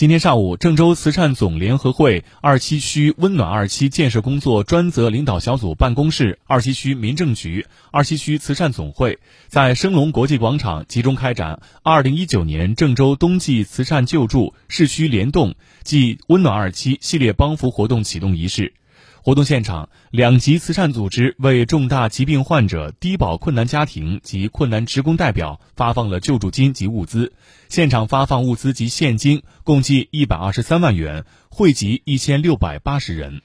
今天上午，郑州慈善总联合会二七区温暖二期建设工作专责领导小组办公室、二七区民政局、二七区慈善总会在升龙国际广场集中开展二零一九年郑州冬季慈善救助市区联动暨温暖二期系列帮扶活动启动仪式。活动现场，两级慈善组织为重大疾病患者、低保困难家庭及困难职工代表发放了救助金及物资。现场发放物资及现金共计一百二十三万元，惠及一千六百八十人。